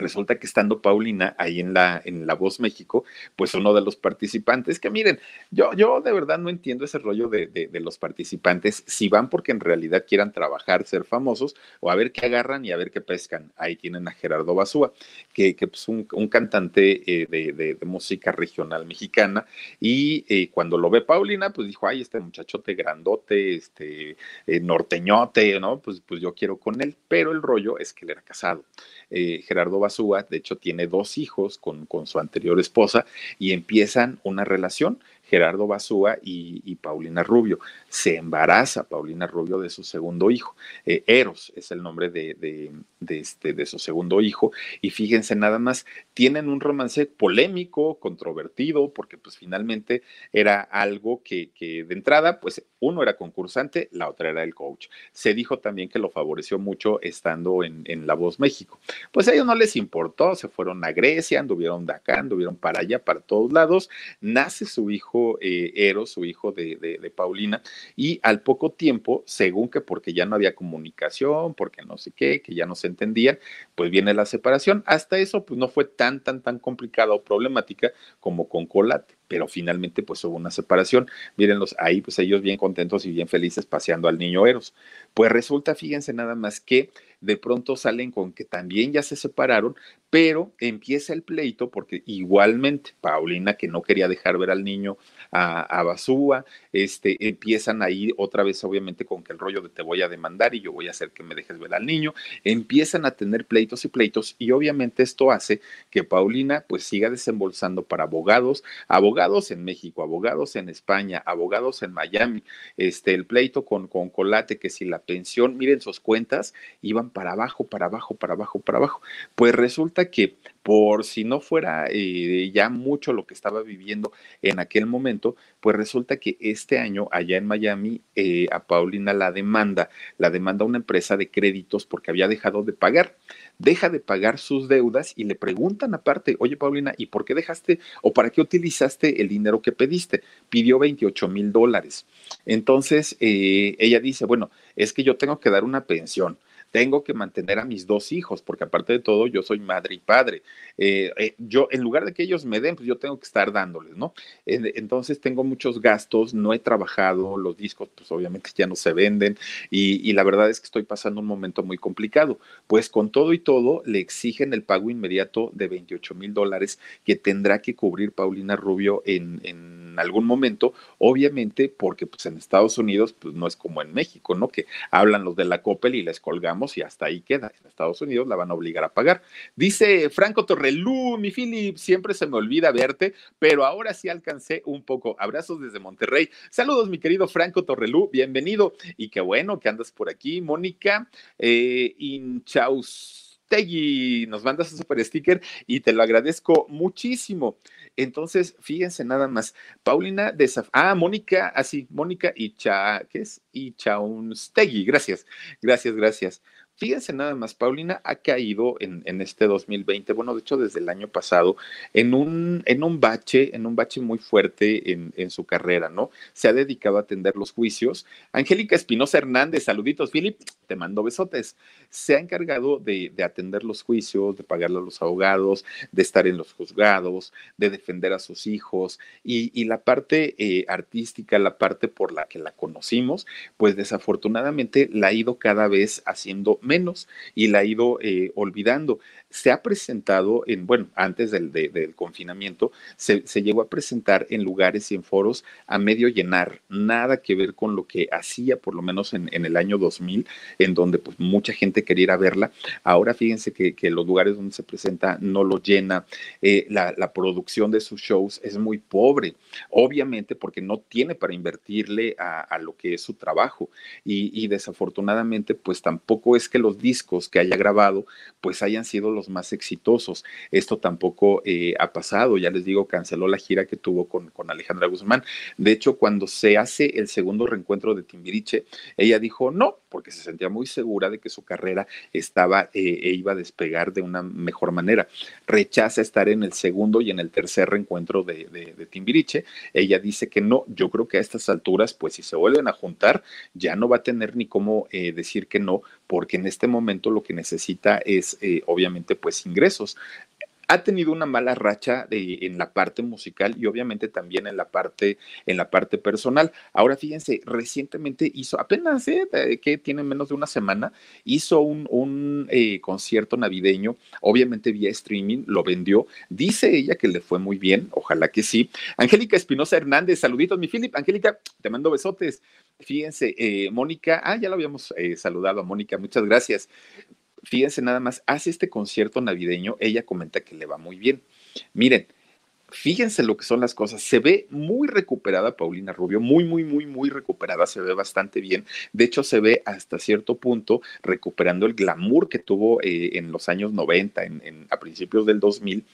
A: resulta que estando Paulina ahí en la, en la Voz México, pues uno de los participantes, que miren, yo, yo de verdad no entiendo ese rollo de, de, los participantes, si van porque en realidad quieran trabajar, ser famosos, o a ver qué agarran y a ver qué pescan. Ahí tienen a Gerardo Basúa, que, que pues un, un cantante eh, de, de, música regional mexicana, y eh, cuando lo ve Paulina, pues dijo, ay, este muchachote grandote, este eh, norteñote, ¿no? Pues, pues yo quiero con él, pero el rollo es que él era casado. Gerardo Basúa de hecho tiene dos hijos con, con su anterior esposa y empiezan una relación. Gerardo Basúa y, Paulina Rubio. Se embaraza Paulina Rubio de su segundo hijo. Eh, Eros es el nombre de, este, de su segundo hijo. Y fíjense nada más, tienen un romance polémico, controvertido, porque pues finalmente era algo que, que de entrada, pues uno era concursante, la otra era el coach. Se dijo también que lo favoreció mucho estando en, en La Voz México. Pues a ellos no les importó, se fueron a Grecia, anduvieron de acá, anduvieron para allá, para todos lados. Nace su hijo eh, Eros, su hijo de, de, Paulina, y al poco tiempo, según que porque ya no había comunicación, porque no sé qué, que ya no se entendían, pues viene la separación. Hasta eso, pues no fue tan, tan, tan complicada o problemática como con Colate pero finalmente pues hubo una separación. Mírenlos ahí, pues ellos bien contentos y bien felices paseando al niño Eros. Pues resulta, fíjense nada más que de pronto salen con que también ya se separaron, pero empieza el pleito porque igualmente Paulina, que no quería dejar ver al niño a, a Basúa, este, empiezan ahí otra vez obviamente con que el rollo de te voy a demandar y yo voy a hacer que me dejes ver al niño, empiezan a tener pleitos y pleitos y obviamente esto hace que Paulina pues siga desembolsando para abogados, abogados en México, abogados en España, abogados en Miami, este, el pleito con, con Colate, que si la pensión, miren sus cuentas, iban para abajo, para abajo, para abajo, para abajo. Pues resulta que por si no fuera eh, ya mucho lo que estaba viviendo en aquel momento, pues resulta que este año allá en Miami eh, a Paulina la demanda, la demanda una empresa de créditos porque había dejado de pagar, deja de pagar sus deudas y le preguntan aparte, oye Paulina, ¿y por qué dejaste o para qué utilizaste el dinero que pediste? Pidió 28 mil dólares. Entonces eh, ella dice, bueno, es que yo tengo que dar una pensión tengo que mantener a mis dos hijos, porque aparte de todo, yo soy madre y padre. Eh, eh, yo, en lugar de que ellos me den, pues yo tengo que estar dándoles, ¿no? entonces tengo muchos gastos, no he trabajado, los discos, pues obviamente ya no se venden, y, la verdad es que estoy pasando un momento muy complicado. Pues con todo y todo, le exigen el pago inmediato de 28 mil dólares que tendrá que cubrir Paulina Rubio en, en algún momento, obviamente porque pues en Estados Unidos pues no es como en México, ¿no? Que hablan los de la Coppel y les colgamos y hasta ahí queda. En Estados Unidos la van a obligar a pagar. Dice Franco Torrelú, mi Philip, siempre se me olvida verte, pero ahora sí alcancé un poco. Abrazos desde Monterrey. Saludos, mi querido Franco Torrelú, bienvenido. Y qué bueno que andas por aquí. Mónica eh, Inchaustegui, nos mandas un super sticker y te lo agradezco muchísimo. Entonces, fíjense nada más. Paulina de Ah, Mónica, así, Mónica Icha, ¿qué es? Ichaunstegui. Gracias, gracias, gracias. Fíjense nada más, Paulina ha caído en, este 2020, bueno, de hecho desde el año pasado, en un, en un bache, en un bache muy fuerte en, su carrera, ¿no? Se ha dedicado a atender los juicios. Angélica Espinosa Hernández, saluditos, Philip, te mando besotes. Se ha encargado de, de, atender los juicios, de pagarle a los abogados, de estar en los juzgados, de defender a sus hijos y, y la parte eh, artística, la parte por la que la conocimos, pues desafortunadamente la ha ido cada vez haciendo menos y la ha ido eh, olvidando. Se ha presentado en, bueno, antes del, del confinamiento, se, llegó a presentar en lugares y en foros a medio llenar, nada que ver con lo que hacía por lo menos en, el año 2000, en donde pues mucha gente quería verla. Ahora fíjense que, los lugares donde se presenta no lo llena, eh, la, producción de sus shows es muy pobre, obviamente porque no tiene para invertirle a, a lo que es su trabajo y, y desafortunadamente pues tampoco es que los discos que haya grabado pues hayan sido los más exitosos. Esto tampoco eh, ha pasado, ya les digo, canceló la gira que tuvo con, con, Alejandra Guzmán. De hecho, cuando se hace el segundo reencuentro de Timbiriche, ella dijo no, porque se sentía muy segura de que su carrera estaba eh, e iba a despegar de una mejor manera. Rechaza estar en el segundo y en el tercer reencuentro de, de, Timbiriche. Ella dice que no, yo creo que a estas alturas, pues si se vuelven a juntar, ya no va a tener ni cómo eh, decir que no, porque en este momento lo que necesita es obviamente pues ingresos ha tenido una mala racha de, en la parte musical y obviamente también en la parte en la parte personal. Ahora fíjense, recientemente hizo apenas eh, que tiene menos de una semana hizo un, un eh, concierto navideño, obviamente vía streaming, lo vendió. Dice ella que le fue muy bien, ojalá que sí. Angélica Espinosa Hernández, saluditos, mi Philip. Angélica, te mando besotes. Fíjense, eh, Mónica, ah, ya lo habíamos saludado a Mónica, muchas gracias. Fíjense nada más, hace este concierto navideño, ella comenta que le va muy bien. Miren, fíjense lo que son las cosas. Se ve muy recuperada Paulina Rubio, muy, muy, muy, muy recuperada, se ve bastante bien. De hecho, se ve hasta cierto punto recuperando el glamour que tuvo eh, en los años 90, en, a principios del 2000.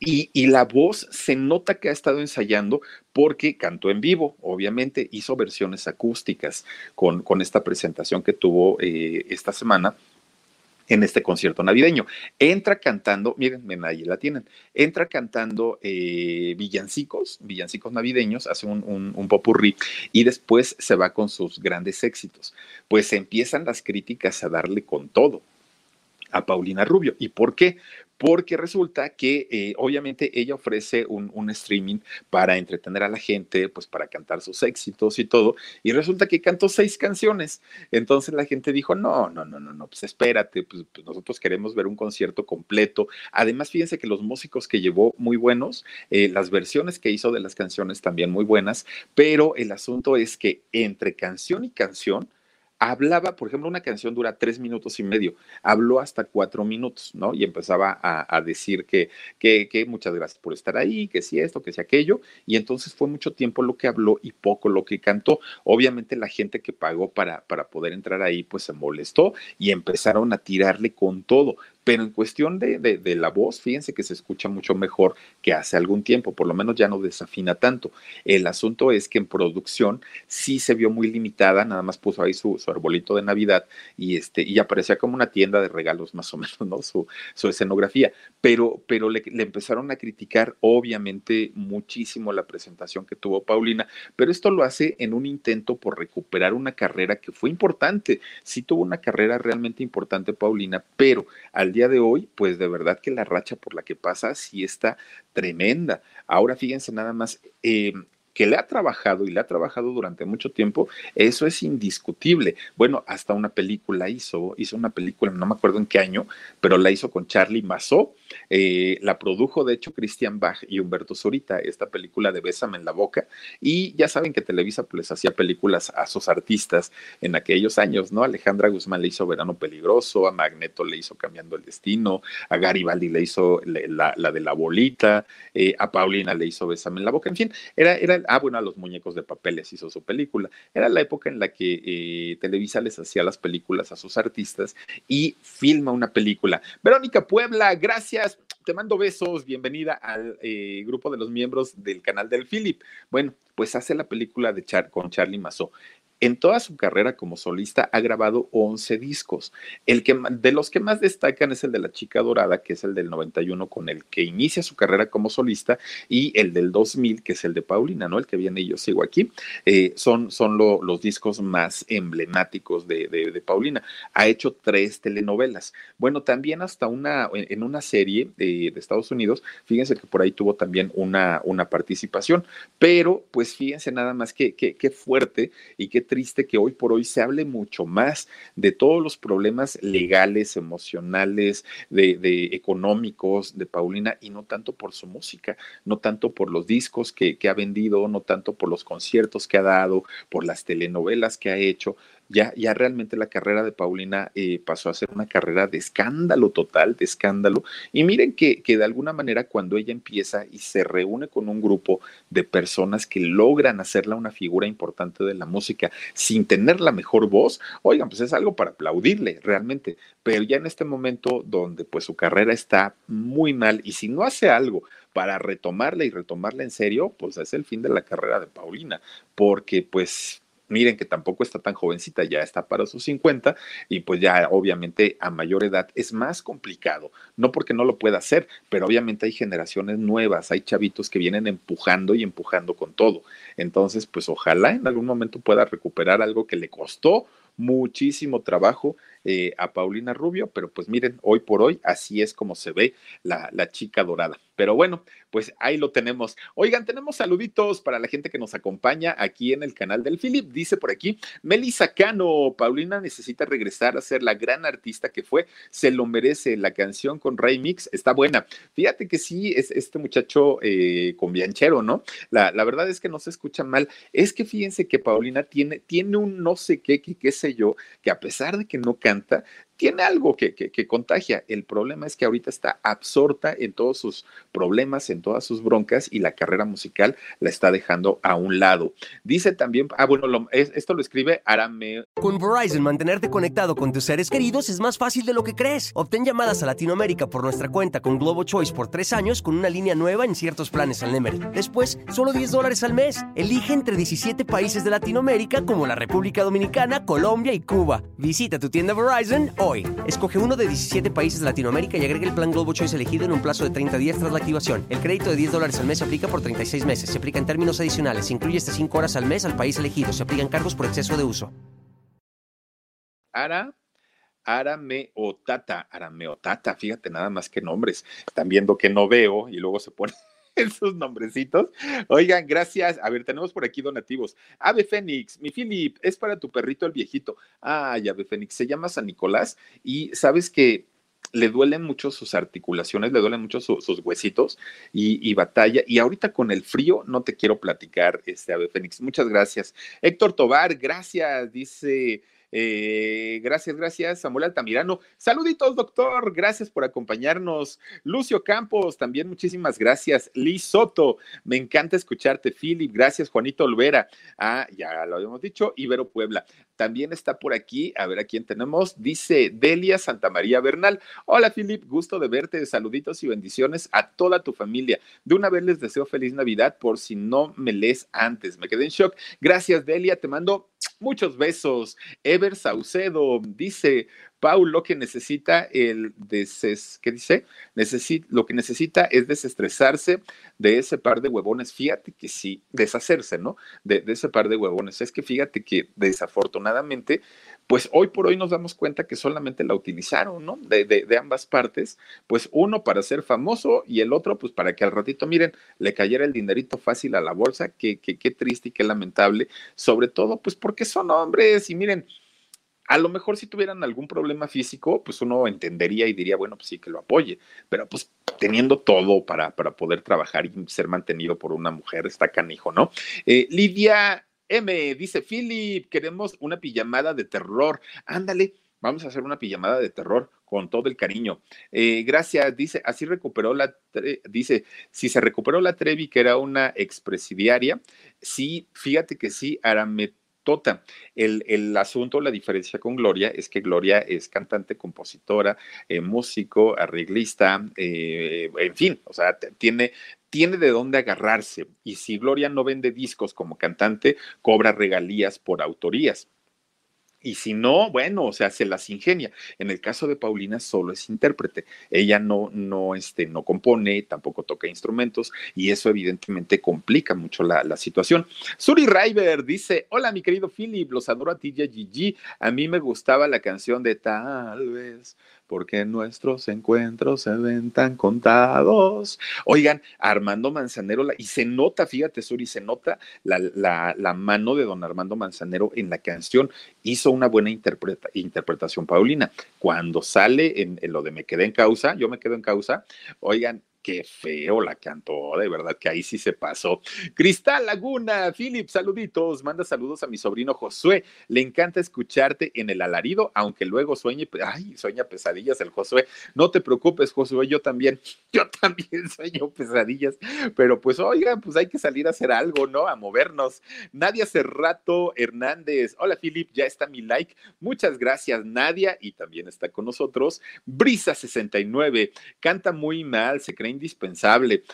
A: Y, la voz se nota que ha estado ensayando porque cantó en vivo, obviamente hizo versiones acústicas con, con esta presentación que tuvo eh, esta semana en este concierto navideño. Entra cantando, miren, ahí la tienen, entra cantando eh, villancicos, villancicos navideños, hace un, un, un, popurrí y después se va con sus grandes éxitos. Pues empiezan las críticas a darle con todo a Paulina Rubio. ¿Y por qué? Porque resulta que eh, obviamente ella ofrece un, streaming para entretener a la gente, pues para cantar sus éxitos y todo, y resulta que cantó seis canciones. Entonces la gente dijo, no, no, no, no, no, pues espérate, pues, pues nosotros queremos ver un concierto completo. Además, fíjense que los músicos que llevó muy buenos, eh, las versiones que hizo de las canciones también muy buenas, pero el asunto es que entre canción y canción, hablaba, por ejemplo, una canción dura tres minutos y medio, habló hasta cuatro minutos, ¿no? Y empezaba a, decir que, que, que, muchas gracias por estar ahí, que si esto, que si aquello, y entonces fue mucho tiempo lo que habló y poco lo que cantó. Obviamente la gente que pagó para, para poder entrar ahí, pues se molestó y empezaron a tirarle con todo pero en cuestión de, la voz, fíjense que se escucha mucho mejor que hace algún tiempo, por lo menos ya no desafina tanto. El asunto es que en producción sí se vio muy limitada, nada más puso ahí su, arbolito de Navidad y, este, y aparecía como una tienda de regalos más o menos, ¿no? Su, su escenografía, pero, pero le, le empezaron a criticar obviamente muchísimo la presentación que tuvo Paulina, pero esto lo hace en un intento por recuperar una carrera que fue importante, sí tuvo una carrera realmente importante Paulina, pero al día de hoy, pues de verdad que la racha por la que pasa sí está tremenda. Ahora fíjense nada más, eh, que le ha trabajado y le ha trabajado durante mucho tiempo, eso es indiscutible. Bueno, hasta una película hizo, hizo una película, no me acuerdo en qué año, pero la hizo con Charlie Mazó, eh, la produjo de hecho Christian Bach y Humberto Zurita, esta película de Bésame en la boca, y ya saben que Televisa pues hacía películas a sus artistas en aquellos años, ¿no? Alejandra Guzmán le hizo Verano Peligroso, a Magneto le hizo Cambiando el Destino, a Garibaldi le hizo la, de la bolita, eh, a Paulina le hizo Bésame en la boca, en fin, era, era ah, bueno, a los muñecos de papeles hizo su película. Era la época en la que eh, Televisa les hacía las películas a sus artistas y filma una película. Verónica Puebla, gracias. Te mando besos, bienvenida al eh, grupo de los miembros del canal del Philip. Bueno, pues hace la película de Char con Charlie Mazó. En toda su carrera como solista ha grabado 11 discos. El que, de los que más destacan es el de La Chica Dorada, que es el del 91 con el que inicia su carrera como solista, y el del 2000, que es el de Paulina, ¿no? El que viene y yo sigo aquí. Eh, son son lo, los discos más emblemáticos de, Paulina. Ha hecho tres telenovelas. Bueno, también hasta una, en una serie de, de Estados Unidos, fíjense que por ahí tuvo también una, una participación, pero pues fíjense nada más que, que fuerte y qué triste que hoy por hoy se hable mucho más de todos los problemas legales, emocionales, de, económicos de Paulina y no tanto por su música, no tanto por los discos que, que ha vendido, no tanto por los conciertos que ha dado, por las telenovelas que ha hecho, ya, ya realmente la carrera de Paulina eh, pasó a ser una carrera de escándalo total, de escándalo. Y miren que, que de alguna manera cuando ella empieza y se reúne con un grupo de personas que logran hacerla una figura importante de la música sin tener la mejor voz, oigan, pues es algo para aplaudirle realmente. Pero ya en este momento donde pues su carrera está muy mal y si no hace algo para retomarla y retomarla en serio, pues es el fin de la carrera de Paulina, porque pues miren que tampoco está tan jovencita, ya está para sus 50 y pues ya obviamente a mayor edad es más complicado, no porque no lo pueda hacer, pero obviamente hay generaciones nuevas, hay chavitos que vienen empujando y empujando con todo. Entonces, pues ojalá en algún momento pueda recuperar algo que le costó muchísimo trabajo eh, a Paulina Rubio, pero pues miren, hoy por hoy así es como se ve la, la chica dorada. Pero bueno, pues ahí lo tenemos. Oigan, tenemos saluditos para la gente que nos acompaña aquí en el canal del Philip. Dice por aquí, Melissa Cano, Paulina necesita regresar a ser la gran artista que fue, se lo merece. La canción con Ray Mix está buena. Fíjate que sí, es este muchacho eh, con bianchero, ¿no? La, la, verdad es que no se escucha mal. Es que fíjense que Paulina tiene, tiene un no sé qué, qué, qué sé yo, que a pesar de que no canta, variante tiene algo que, que, contagia. El problema es que ahorita está absorta en todos sus problemas, en todas sus broncas y la carrera musical la está dejando a un lado. Dice también, ah, bueno, esto lo escribe Arameo.
B: Con Verizon, mantenerte conectado con tus seres queridos es más fácil de lo que crees. Obtén llamadas a Latinoamérica por nuestra cuenta con Globo Choice por tres años con una línea nueva en ciertos planes al Nemer. Después, solo 10 dólares al mes. Elige entre 17 países de Latinoamérica como la República Dominicana, Colombia y Cuba. Visita tu tienda Verizon hoy. Escoge uno de 17 países de Latinoamérica y agrega el plan Globo Choice elegido en un plazo de 30 días tras la activación. El crédito de 10 dólares al mes se aplica por 36 meses. Se aplica en términos adicionales. Se incluye hasta 5 horas al mes al país elegido. Se aplican cargos por exceso de uso.
A: Ara, Arameotata, Arameotata, fíjate nada más que nombres. Están viendo que no veo y luego se ponen <laughs> esos nombrecitos. Oigan, gracias. A ver, tenemos por aquí donativos. Ave Fénix, mi Philip, es para tu perrito el viejito. Ay, Ave Fénix, se llama San Nicolás y sabes que le duelen mucho sus articulaciones, le duelen mucho sus huesitos y, batalla. Y ahorita con el frío no te quiero platicar, este Ave Fénix. Muchas gracias. Héctor Tobar, gracias, dice eh, gracias, gracias, Samuel Altamirano. Saluditos, doctor. Gracias por acompañarnos. Lucio Campos, también muchísimas gracias. Liz Soto, me encanta escucharte. Philip, gracias. Juanito Olvera. Ah, ya lo habíamos dicho. Ibero Puebla. También está por aquí, a ver a quién tenemos. Dice Delia Santa María Bernal. Hola, Philip, gusto de verte. Saluditos y bendiciones a toda tu familia. De una vez les deseo feliz Navidad por si no me lees antes. Me quedé en shock. Gracias, Delia. Te mando Muchos besos. Ever Saucedo dice, Paul lo que necesita el deses, ¿qué dice? lo que necesita es desestresarse de ese par de huevones. Fíjate que sí, deshacerse, ¿no? De, de, ese par de huevones. Es que fíjate que desafortunadamente pues hoy por hoy nos damos cuenta que solamente la utilizaron, ¿no? De, de, ambas partes, pues uno para ser famoso y el otro, pues para que al ratito, miren, le cayera el dinerito fácil a la bolsa, qué que, triste y qué lamentable, sobre todo, pues porque son hombres y miren, a lo mejor si tuvieran algún problema físico, pues uno entendería y diría, bueno, pues sí, que lo apoye, pero pues teniendo todo para, para poder trabajar y ser mantenido por una mujer, está canijo, ¿no? Eh, Lidia M dice Philip, queremos una pijamada de terror. Ándale, vamos a hacer una pijamada de terror con todo el cariño. Eh, gracias, dice, así recuperó la, dice, si se recuperó la Trevi, que era una expresidiaria, sí, fíjate que sí, Arametota. El, el, asunto, la diferencia con Gloria es que Gloria es cantante, compositora, eh, músico, arreglista, eh, en fin, o sea, tiene tiene de dónde agarrarse y si Gloria no vende discos como cantante, cobra regalías por autorías. Y si no, bueno, o sea, se las ingenia. En el caso de Paulina solo es intérprete. Ella no, no, este, no compone, tampoco toca instrumentos y eso evidentemente complica mucho la, la situación. Suri River dice, hola mi querido Philip, los adoro a ti y Gigi. A mí me gustaba la canción de Tal vez porque nuestros encuentros se ven tan contados. Oigan, Armando Manzanero, y se nota, fíjate, Suri, se nota la, la, la, mano de don Armando Manzanero en la canción. Hizo una buena interpretación, Paulina. Cuando sale en, en, lo de Me quedé en causa, yo me quedo en causa, oigan, qué feo la cantó, de verdad que ahí sí se pasó. Cristal Laguna, Philip, saluditos, manda saludos a mi sobrino Josué, le encanta escucharte en el alarido, aunque luego sueñe, ay, sueña pesadillas el Josué, no te preocupes Josué, yo también, <laughs> yo también sueño pesadillas, pero pues oigan, pues hay que salir a hacer algo, ¿no? A movernos. Nadia Cerrato Hernández, hola Philip, ya está mi like, muchas gracias Nadia y también está con nosotros Brisa 69, canta muy mal, se cree indispensable.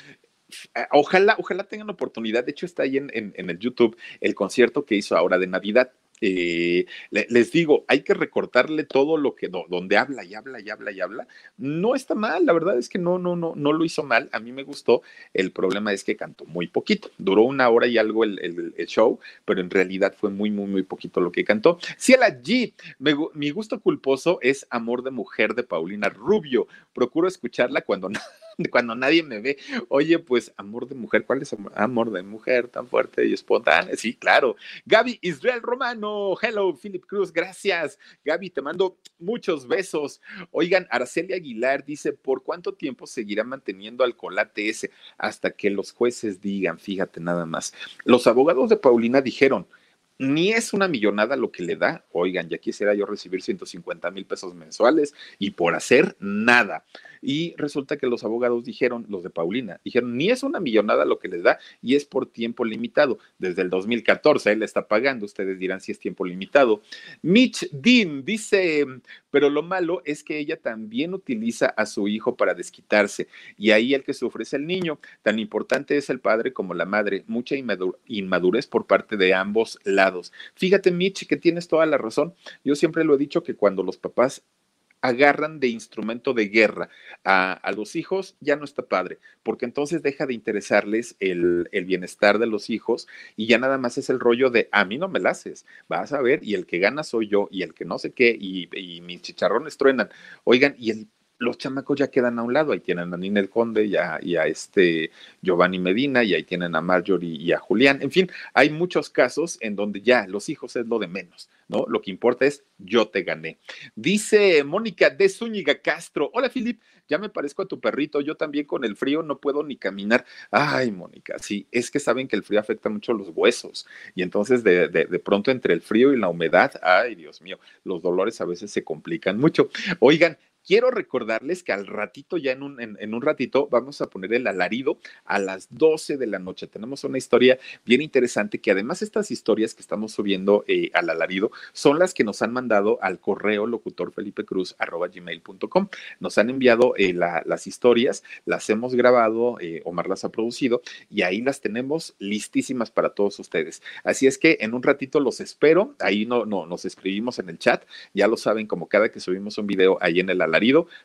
A: Ojalá, ojalá tengan oportunidad. De hecho, está ahí en, en, el YouTube el concierto que hizo ahora de Navidad. Eh, les digo, hay que recortarle todo lo que donde habla y habla y habla y habla. No está mal, la verdad es que no, no, no, no lo hizo mal. A mí me gustó. El problema es que cantó muy poquito. Duró una hora y algo el, el, show, pero en realidad fue muy, muy, muy poquito lo que cantó. Ciela G, mi gusto culposo es Amor de Mujer de Paulina Rubio. Procuro escucharla cuando <laughs> cuando nadie me ve. Oye, pues amor de mujer, ¿cuál es amor de mujer tan fuerte y espontáneo? Sí, claro. Gaby Israel Romano, hello, Philip Cruz, gracias. Gaby, te mando muchos besos. Oigan, Araceli Aguilar dice, ¿por cuánto tiempo seguirá manteniendo al colate ese? Hasta que los jueces digan, fíjate nada más. Los abogados de Paulina dijeron, ni es una millonada lo que le da. Oigan, ya quisiera yo recibir 150 mil pesos mensuales y por hacer nada. Y resulta que los abogados dijeron, los de Paulina, dijeron, ni es una millonada lo que le da y es por tiempo limitado. Desde el 2014 él está pagando, ustedes dirán si es tiempo limitado. Mitch Dean dice, pero lo malo es que ella también utiliza a su hijo para desquitarse y ahí el que sufre es el niño. Tan importante es el padre como la madre. Mucha inmadurez por parte de ambos lados. Fíjate, Mitch, que tienes toda la razón. Yo siempre lo he dicho que cuando los papás agarran de instrumento de guerra a, los hijos, ya no está padre, porque entonces deja de interesarles el, bienestar de los hijos y ya nada más es el rollo de a mí no me la haces, vas a ver, y el que gana soy yo, y el que no sé qué, y, y mis chicharrones truenan. Oigan, y el los chamacos ya quedan a un lado, ahí tienen a Ninel Conde y a, y a, este Giovanni Medina, y ahí tienen a Marjorie y a Julián. En fin, hay muchos casos en donde ya los hijos es lo de menos, ¿no? Lo que importa es yo te gané. Dice Mónica de Zúñiga Castro, hola Filip, ya me parezco a tu perrito, yo también con el frío no puedo ni caminar. Ay, Mónica, sí, es que saben que el frío afecta mucho los huesos, y entonces de, pronto entre el frío y la humedad, ay, Dios mío, los dolores a veces se complican mucho. Oigan, Quiero recordarles que al ratito, ya en un, en, un ratito, vamos a poner el alarido a las 12 de la noche. Tenemos una historia bien interesante que además estas historias que estamos subiendo eh, al alarido son las que nos han mandado al correo locutorfelipecruz.com. Nos han enviado eh, las historias, las hemos grabado, eh, Omar las ha producido y ahí las tenemos listísimas para todos ustedes. Así es que en un ratito los espero. Ahí no, no, nos escribimos en el chat. Ya lo saben, como cada que subimos un video ahí en el alarido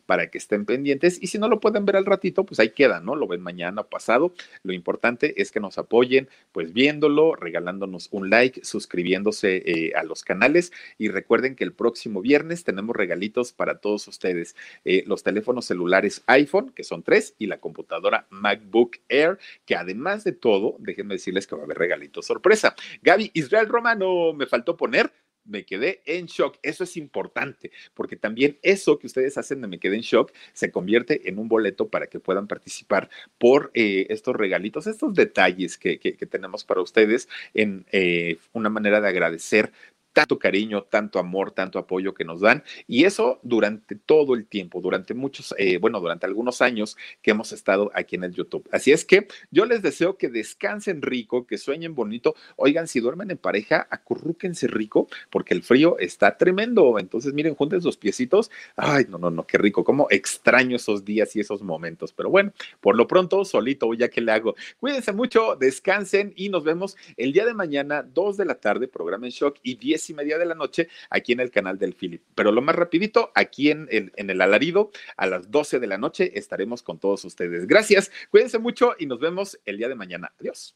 A: para que estén pendientes y si no lo pueden ver al ratito, pues ahí queda, ¿no? Lo ven mañana o pasado. Lo importante es que nos apoyen, pues viéndolo, regalándonos un like, suscribiéndose eh, a los canales y recuerden que el próximo viernes tenemos regalitos para todos ustedes. Eh, los teléfonos celulares iPhone, que son tres, y la computadora MacBook Air, que además de todo, déjenme decirles que va a haber regalitos sorpresa. Gaby Israel Romano, me faltó poner me quedé en shock. Eso es importante, porque también eso que ustedes hacen de me quedé en shock se convierte en un boleto para que puedan participar por eh, estos regalitos, estos detalles que, tenemos para ustedes en eh, una manera de agradecer tanto cariño, tanto amor, tanto apoyo que nos dan. Y eso durante todo el tiempo, durante muchos, eh, bueno, durante algunos años que hemos estado aquí en el YouTube. Así es que yo les deseo que descansen rico, que sueñen bonito. Oigan, si duermen en pareja, acurrúquense rico, porque el frío está tremendo. Entonces, miren, junten sus piecitos. Ay, no, no, no, qué rico. Cómo extraño esos días y esos momentos. Pero bueno, por lo pronto, solito, ya que le hago. Cuídense mucho, descansen y nos vemos el día de mañana, 2 de la tarde, programa en shock y 10 y media de la noche aquí en el canal del Philip. Pero lo más rapidito, aquí en, en el alarido, a las 12 de la noche estaremos con todos ustedes. Gracias, cuídense mucho y nos vemos el día de mañana. Adiós.